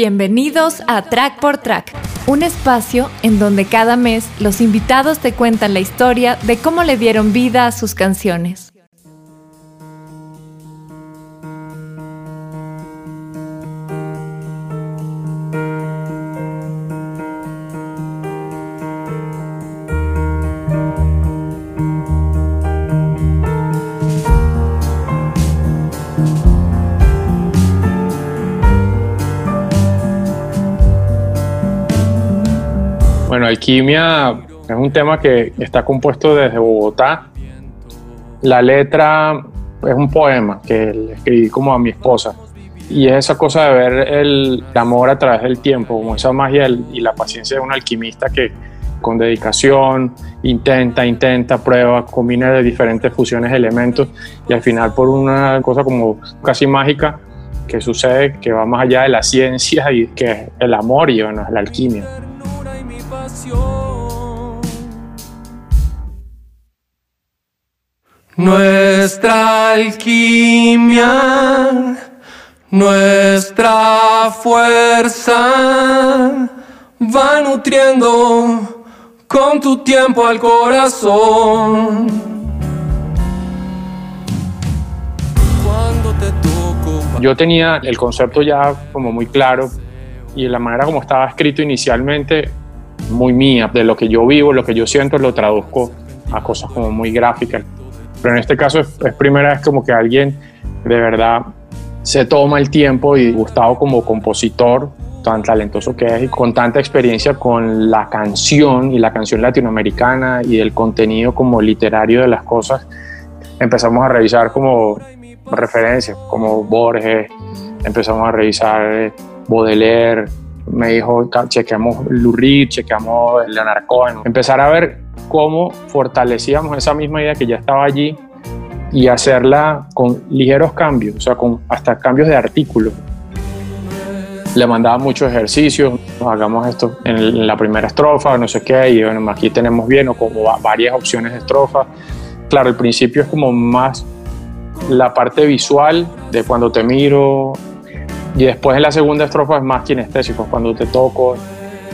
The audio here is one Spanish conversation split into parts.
Bienvenidos a Track por Track, un espacio en donde cada mes los invitados te cuentan la historia de cómo le dieron vida a sus canciones. Alquimia es un tema que está compuesto desde Bogotá. La letra es un poema que le escribí como a mi esposa. Y es esa cosa de ver el amor a través del tiempo, como esa magia y la paciencia de un alquimista que con dedicación intenta, intenta, prueba, combina de diferentes fusiones de elementos y al final por una cosa como casi mágica que sucede que va más allá de la ciencia y que es el amor y bueno, la alquimia. Nuestra alquimia, nuestra fuerza va nutriendo con tu tiempo al corazón. Yo tenía el concepto ya como muy claro y la manera como estaba escrito inicialmente, muy mía, de lo que yo vivo, lo que yo siento, lo traduzco a cosas como muy gráficas. Pero en este caso es, primera vez como que alguien de verdad se toma el tiempo y Gustavo como compositor, tan talentoso que es y con tanta experiencia con la canción y la canción latinoamericana y el contenido como literario de las cosas, empezamos a revisar como referencias, como Borges, empezamos a revisar Baudelaire, me dijo, chequeamos Lurid, chequeamos Leonard Cohen, empezar a ver cómo fortalecíamos esa misma idea que ya estaba allí y hacerla con ligeros cambios, o sea, con hasta cambios de artículo. Le mandaba muchos ejercicios, hagamos esto en la primera estrofa, no sé qué, y bueno, aquí tenemos bien, o como varias opciones de estrofa. Claro, el principio es como más la parte visual de cuando te miro, y después en la segunda estrofa es más kinestésico, cuando te toco.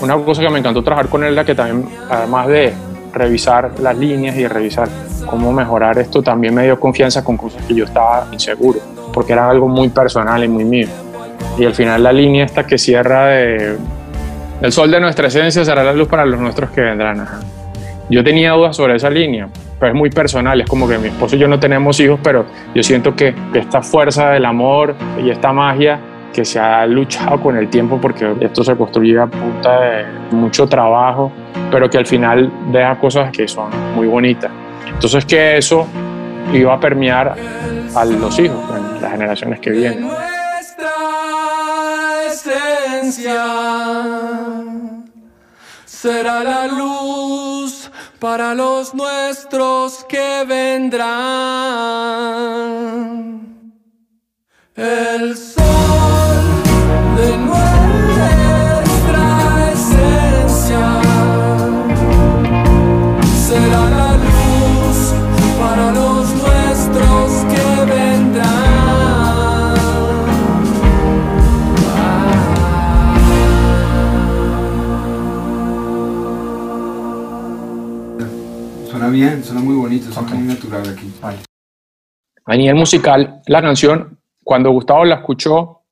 Una cosa que me encantó trabajar con él era que también, además de revisar las líneas y revisar cómo mejorar esto, también me dio confianza con cosas que yo estaba inseguro, porque era algo muy personal y muy mío. Y al final la línea esta que cierra de el sol de nuestra esencia será la luz para los nuestros que vendrán. Yo tenía dudas sobre esa línea, pero es muy personal, es como que mi esposo y yo no tenemos hijos, pero yo siento que esta fuerza del amor y esta magia que se ha luchado con el tiempo porque esto se construye a punta de mucho trabajo, pero que al final deja cosas que son muy bonitas. Entonces que eso iba a permear a los hijos, las generaciones que vienen. Nuestra esencia será la luz para los nuestros que vendrán. El Suena bien, suena muy bonito, suena muy natural aquí. A nivel musical, la canción, cuando Gustavo la escuchó,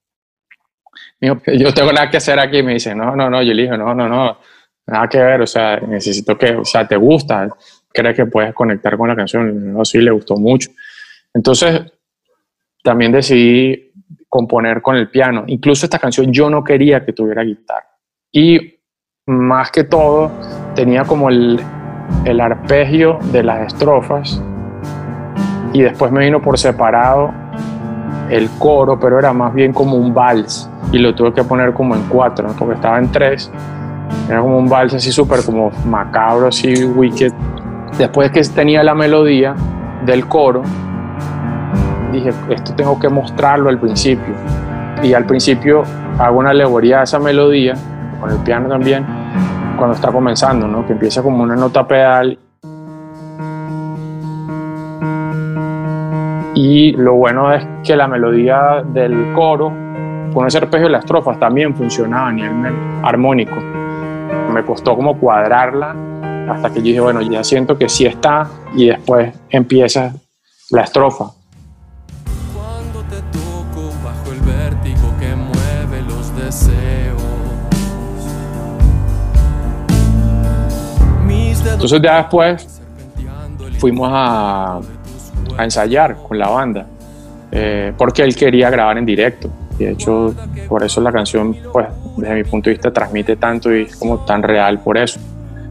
yo tengo nada que hacer aquí. Me dice, no, no, no, yo le dije, no, no, no, nada que ver, o sea, necesito que, o sea, te gusta, crees que puedes conectar con la canción. No, sí, le gustó mucho. Entonces, también decidí componer con el piano. Incluso esta canción yo no quería que tuviera guitarra. Y más que todo, tenía como el, el arpegio de las estrofas y después me vino por separado el coro, pero era más bien como un vals y lo tuve que poner como en cuatro, porque estaba en tres. Era como un vals así súper como macabro, así wicked. Después que tenía la melodía del coro, dije, esto tengo que mostrarlo al principio. Y al principio hago una alegoría a esa melodía, con el piano también, cuando está comenzando, ¿no? que empieza como una nota pedal Y lo bueno es que la melodía del coro con ese arpegio de las estrofas también funcionaba a nivel armónico. Me costó como cuadrarla hasta que yo dije, bueno, ya siento que sí está y después empieza la estrofa. Entonces ya después fuimos a, a ensayar con la banda, eh, porque él quería grabar en directo. Y de hecho, por eso la canción, pues, desde mi punto de vista, transmite tanto y es como tan real por eso.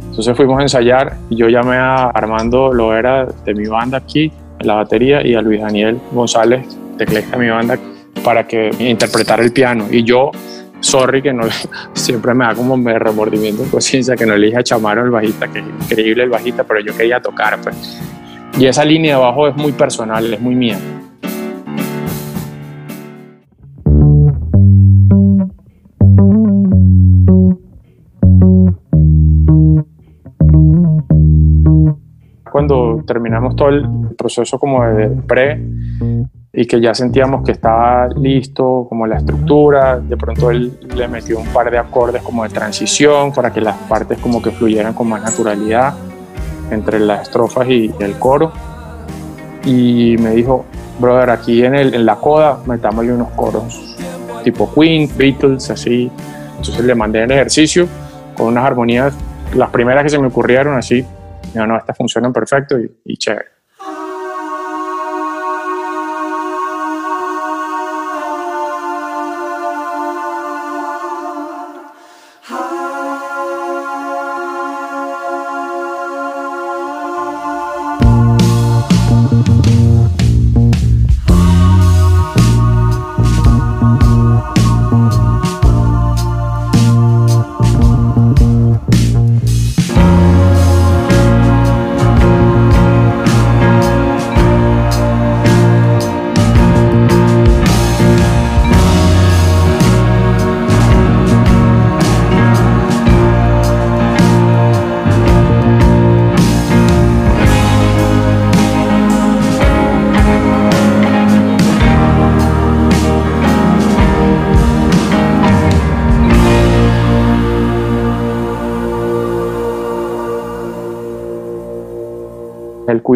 Entonces fuimos a ensayar y yo llamé a Armando Loera de mi banda aquí, en la batería, y a Luis Daniel González, teclista de mi banda, para que interpretara el piano. Y yo, sorry, que no siempre me da como remordimiento de conciencia que no le dije a Chamaro el bajista, que es increíble el bajista, pero yo quería tocar, pues. Y esa línea de abajo es muy personal, es muy mía. Cuando terminamos todo el proceso como de pre y que ya sentíamos que estaba listo, como la estructura, de pronto él le metió un par de acordes como de transición para que las partes como que fluyeran con más naturalidad entre las estrofas y el coro. Y me dijo, brother, aquí en, el, en la coda metámosle unos coros tipo Queen, Beatles, así. Entonces le mandé el ejercicio con unas armonías, las primeras que se me ocurrieron así. No, no, estas funcionan perfecto y, y chévere.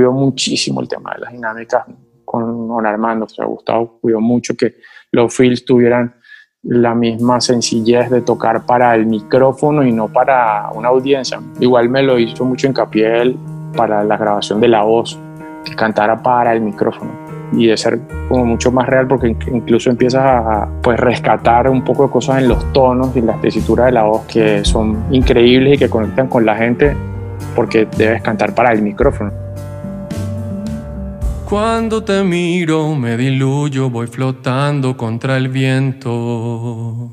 Cuidó muchísimo el tema de las dinámicas con, con Armando. O sea, Gustavo cuidó mucho que los fills tuvieran la misma sencillez de tocar para el micrófono y no para una audiencia. Igual me lo hizo mucho hincapié él para la grabación de la voz, que cantara para el micrófono y de ser como mucho más real porque incluso empiezas a pues rescatar un poco de cosas en los tonos y la tesitura de la voz que son increíbles y que conectan con la gente porque debes cantar para el micrófono. Cuando te miro me diluyo, voy flotando contra el viento.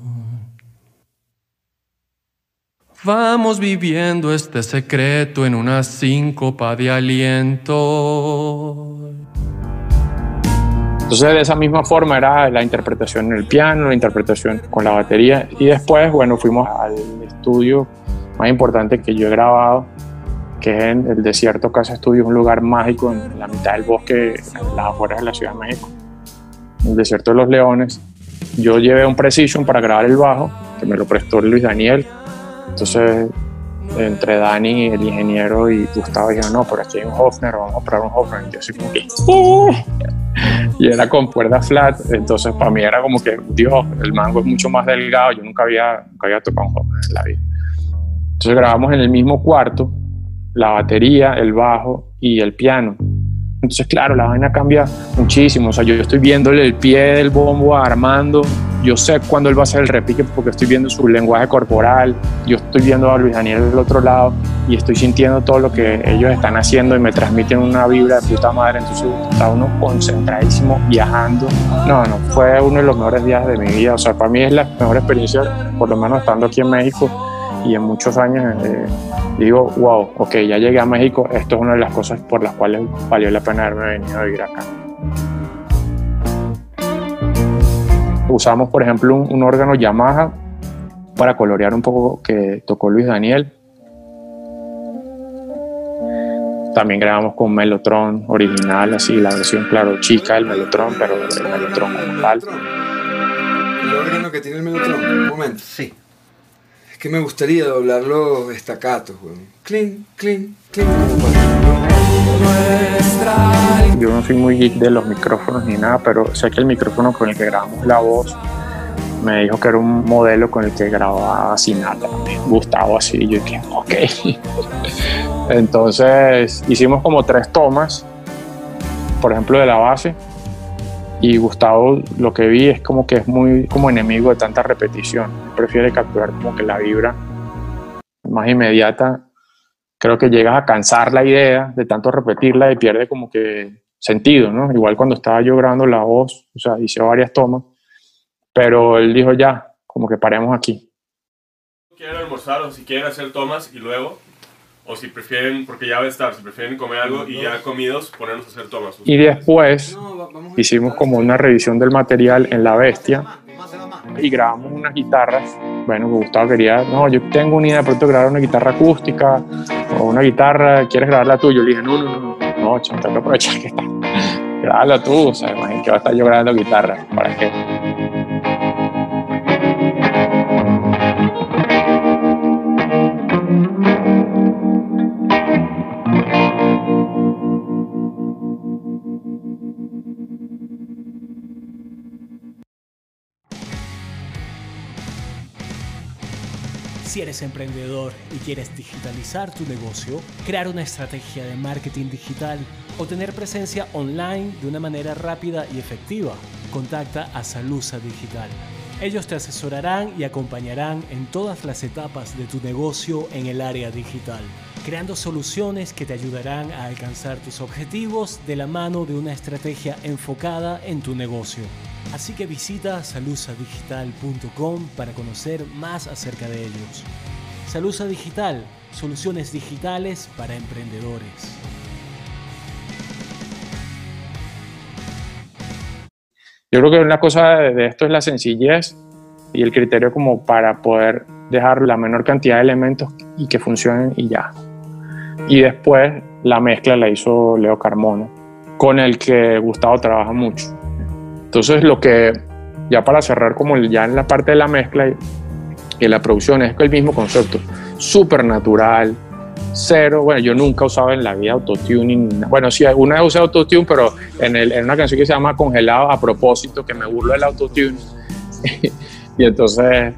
Vamos viviendo este secreto en una síncopa de aliento. Entonces de esa misma forma era la interpretación en el piano, la interpretación con la batería y después, bueno, fuimos al estudio más importante que yo he grabado, que es en el desierto Casa Estudio, un lugar mágico en la mitad del bosque, en las afueras de la Ciudad de México, el desierto de los leones. Yo llevé un Precision para grabar el bajo, que me lo prestó Luis Daniel. Entonces, entre Dani, el ingeniero, y Gustavo dijeron, no, por aquí hay un Hofner, vamos a probar un Hofner. Y yo así como que, y era con cuerda flat, entonces para mí era como que, Dios, el mango es mucho más delgado, yo nunca había, nunca había tocado un Hofner en la vida. Entonces grabamos en el mismo cuarto, la batería, el bajo y el piano. Entonces, claro, la vaina cambia muchísimo. O sea, yo estoy viéndole el pie del bombo a Armando. Yo sé cuándo él va a hacer el repique porque estoy viendo su lenguaje corporal. Yo estoy viendo a Luis Daniel del otro lado y estoy sintiendo todo lo que ellos están haciendo y me transmiten una vibra de puta madre. Entonces, está uno concentradísimo viajando. No, no, fue uno de los mejores días de mi vida. O sea, para mí es la mejor experiencia, por lo menos estando aquí en México y en muchos años. Eh, digo, wow, ok, ya llegué a México, esto es una de las cosas por las cuales valió la pena haberme venido a vivir acá. Usamos, por ejemplo, un, un órgano Yamaha para colorear un poco que tocó Luis Daniel. También grabamos con Mellotron original, así la versión, claro, chica del Mellotron, pero el Mellotron como tal. el órgano que tiene el melotron? Un momento. Sí. Que me gustaría doblar los estacatos, weón. Clean, clean, clean. Yo no soy muy de los micrófonos ni nada, pero sé que el micrófono con el que grabamos la voz me dijo que era un modelo con el que grababa sin nada, Gustavo así. Yo dije, ok. Entonces hicimos como tres tomas, por ejemplo, de la base. Y Gustavo lo que vi es como que es muy como enemigo de tanta repetición. Prefiere capturar como que la vibra más inmediata. Creo que llegas a cansar la idea de tanto repetirla y pierde como que sentido, ¿no? Igual cuando estaba yo grabando la voz, o sea, hice varias tomas pero él dijo ya, como que paremos aquí. ¿Quieren almorzar o si quieren hacer tomas y luego? O si prefieren, porque ya va a estar, si prefieren comer algo y ya comidos, ponernos a hacer tomas. Y después hicimos como una revisión del material en La Bestia y grabamos unas guitarras. Bueno, Gustavo quería, no, yo tengo una idea de pronto grabar una guitarra acústica o una guitarra, ¿quieres grabar la tuya? Le dije, no, no, no, no, tengo que aprovechar que está. Grábala tú, o sea, que va a estar yo grabando guitarra, ¿para qué? Emprendedor y quieres digitalizar tu negocio, crear una estrategia de marketing digital o tener presencia online de una manera rápida y efectiva, contacta a Salusa Digital. Ellos te asesorarán y acompañarán en todas las etapas de tu negocio en el área digital, creando soluciones que te ayudarán a alcanzar tus objetivos de la mano de una estrategia enfocada en tu negocio. Así que visita salusadigital.com para conocer más acerca de ellos. Salusa Digital, soluciones digitales para emprendedores. Yo creo que una cosa de esto es la sencillez y el criterio como para poder dejar la menor cantidad de elementos y que funcionen y ya. Y después la mezcla la hizo Leo Carmona, con el que Gustavo trabaja mucho. Entonces lo que, ya para cerrar como ya en la parte de la mezcla y, y la producción, es el mismo concepto, súper natural, cero, bueno, yo nunca he usado en la vida autotuning, bueno, sí, una vez usé autotune, pero en, el, en una canción que se llama Congelado a propósito, que me burlo del autotune, y entonces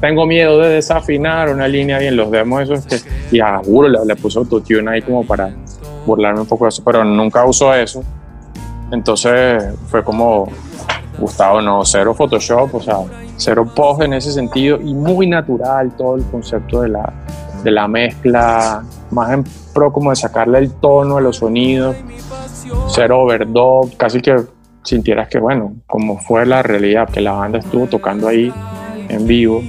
tengo miedo de desafinar una línea y en los demos esos que, y a juro le, le puse autotune ahí como para burlarme un poco de eso, pero nunca uso eso, entonces fue como, Gustavo, no, cero Photoshop, o sea, cero post en ese sentido y muy natural todo el concepto de la, de la mezcla, más en pro como de sacarle el tono a los sonidos, cero overdub, casi que sintieras que, bueno, como fue la realidad, que la banda estuvo tocando ahí en vivo,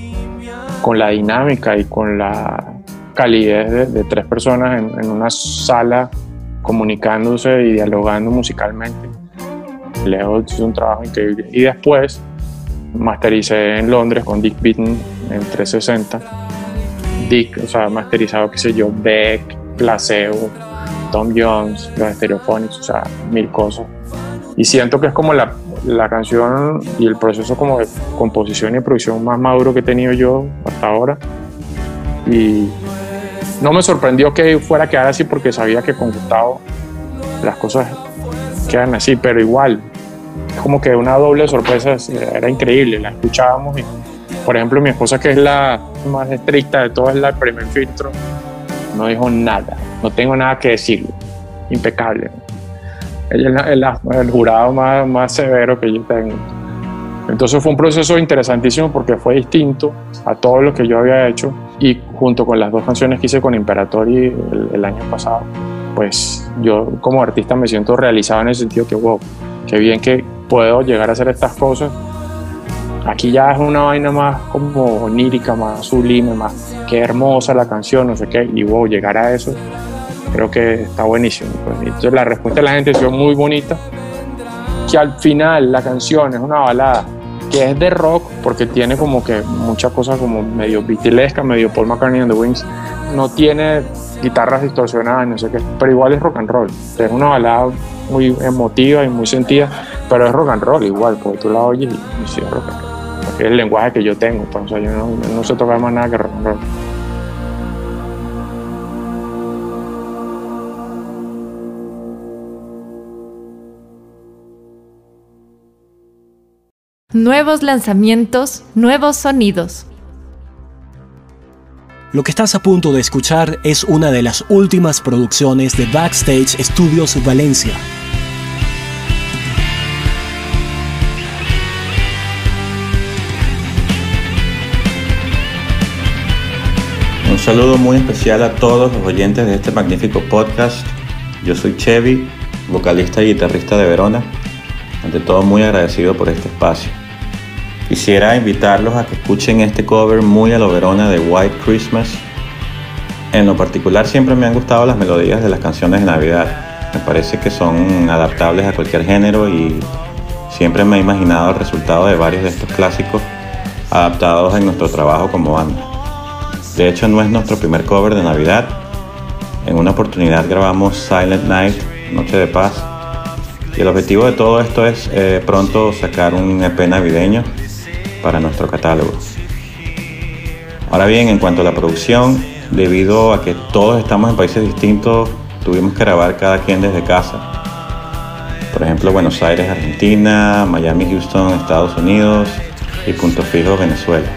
con la dinámica y con la calidez de, tres personas en, en una sala comunicándose y dialogando musicalmente. Leo hizo un trabajo increíble. Y después mastericé en Londres con Dick Beaton en 360. Dick, o sea, masterizado, qué sé yo, Beck, Placebo, Tom Jones, los Stereophonics, o sea, mil cosas. Y siento que es como la, la canción y el proceso como de composición y producción más maduro que he tenido yo hasta ahora. Y no me sorprendió que fuera a quedar así porque sabía que con Gustavo las cosas quedan así, pero igual, es como que una doble sorpresa, era increíble, la escuchábamos y, por ejemplo, mi esposa que es la más estricta de todas, la primer filtro, no dijo nada, no tengo nada que decirle, impecable. Ella es la- el, el jurado más, más severo que yo tengo. Entonces fue un proceso interesantísimo porque fue distinto a todo lo que yo había hecho y junto con las dos canciones que hice con Imperatori el, el año pasado, pues yo como artista me siento realizado en el sentido que, wow, qué bien que puedo llegar a hacer estas cosas. Aquí ya es una vaina más como onírica, más sublime, más qué hermosa la canción, no sé qué, y wow, llegar a eso creo que está buenísimo. pues. Entonces la respuesta de la gente sido muy bonita, que al final la canción es una balada que es de rock porque tiene como que muchas cosas como medio beatlesca, medio Paul McCartney and the Wings, no tiene guitarras distorsionadas, no sé qué, pero igual es rock and roll, es una balada muy emotiva y muy sentida, pero es rock and roll igual, porque tú la oyes y, y sí es rock and roll. porque es el lenguaje que yo tengo. Pues, o sea, yo no, no sé tocar más nada que rock and roll. Nuevos lanzamientos, nuevos sonidos. Lo que estás a punto de escuchar es una de las últimas producciones de Backstage Studios Valencia. Saludo muy especial a todos los oyentes de este magnífico podcast. Yo soy Chevy, vocalista y guitarrista de Verona. Ante todo muy agradecido por este espacio. Quisiera invitarlos a que escuchen este cover muy a lo Verona de White Christmas. En lo particular siempre me han gustado las melodías de las canciones de Navidad. Me parece que son adaptables a cualquier género y siempre me he imaginado el resultado de varios de estos clásicos adaptados en nuestro trabajo como banda. De hecho no es nuestro primer cover de Navidad. En una oportunidad grabamos Silent Night, Noche de Paz. Y el objetivo de todo esto es eh, pronto sacar un EP navideño para nuestro catálogo. Ahora bien, en cuanto a la producción, debido a que todos estamos en países distintos, tuvimos que grabar cada quien desde casa. Por ejemplo, Buenos Aires, Argentina, Miami, Houston, Estados Unidos y Punto Fijo, Venezuela.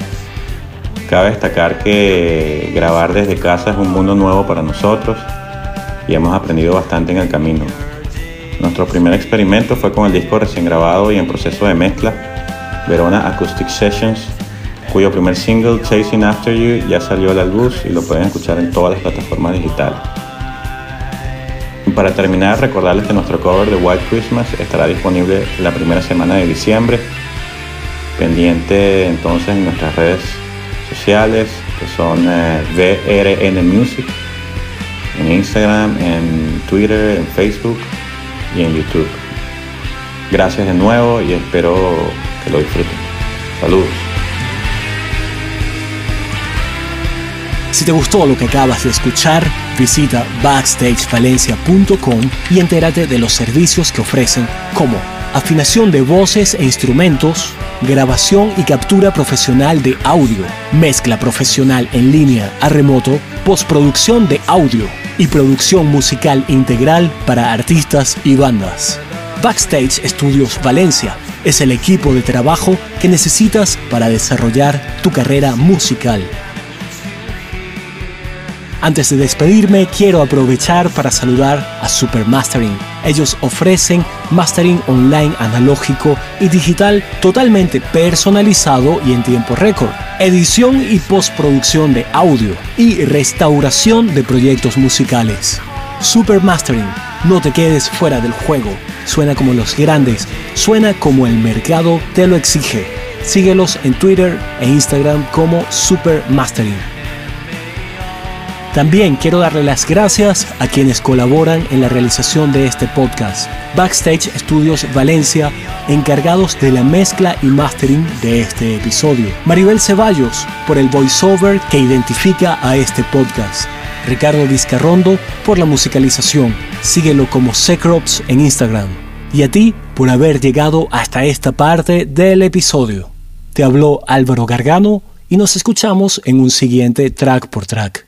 Cabe destacar que grabar desde casa es un mundo nuevo para nosotros y hemos aprendido bastante en el camino. Nuestro primer experimento fue con el disco recién grabado y en proceso de mezcla, Verona Acoustic Sessions, cuyo primer single, Chasing After You, ya salió a la luz y lo pueden escuchar en todas las plataformas digitales. Para terminar, recordarles que nuestro cover de White Christmas estará disponible la primera semana de diciembre. Pendiente entonces en nuestras redes sociales, que son eh, VRN Music, en Instagram, en Twitter, en Facebook y en YouTube. Gracias de nuevo y espero que lo disfruten. Saludos. Si te gustó lo que acabas de escuchar, visita backstagevalencia.com y entérate de los servicios que ofrecen como afinación de voces e instrumentos, grabación y captura profesional de audio, mezcla profesional en línea a remoto, postproducción de audio y producción musical integral para artistas y bandas. Backstage Studios Valencia es el equipo de trabajo que necesitas para desarrollar tu carrera musical. Antes de despedirme, quiero aprovechar para saludar a Super Mastering. Ellos ofrecen mastering online analógico y digital totalmente personalizado y en tiempo récord, edición y postproducción de audio y restauración de proyectos musicales. Super Mastering, no te quedes fuera del juego. Suena como los grandes, suena como el mercado te lo exige. Síguelos en Twitter e Instagram como Super Mastering. También quiero darle las gracias a quienes colaboran en la realización de este podcast. Backstage Studios Valencia, encargados de la mezcla y mastering de este episodio. Maribel Ceballos, por el voiceover que identifica a este podcast. Ricardo Vizcarrondo, por la musicalización. Síguelo como Secrops en Instagram. Y a ti por haber llegado hasta esta parte del episodio. Te habló Álvaro Gargano y nos escuchamos en un siguiente track por track.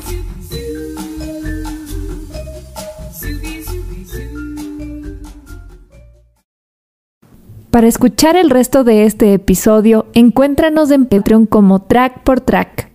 Para escuchar el resto de este episodio, encuéntranos en Patreon como Track por Track.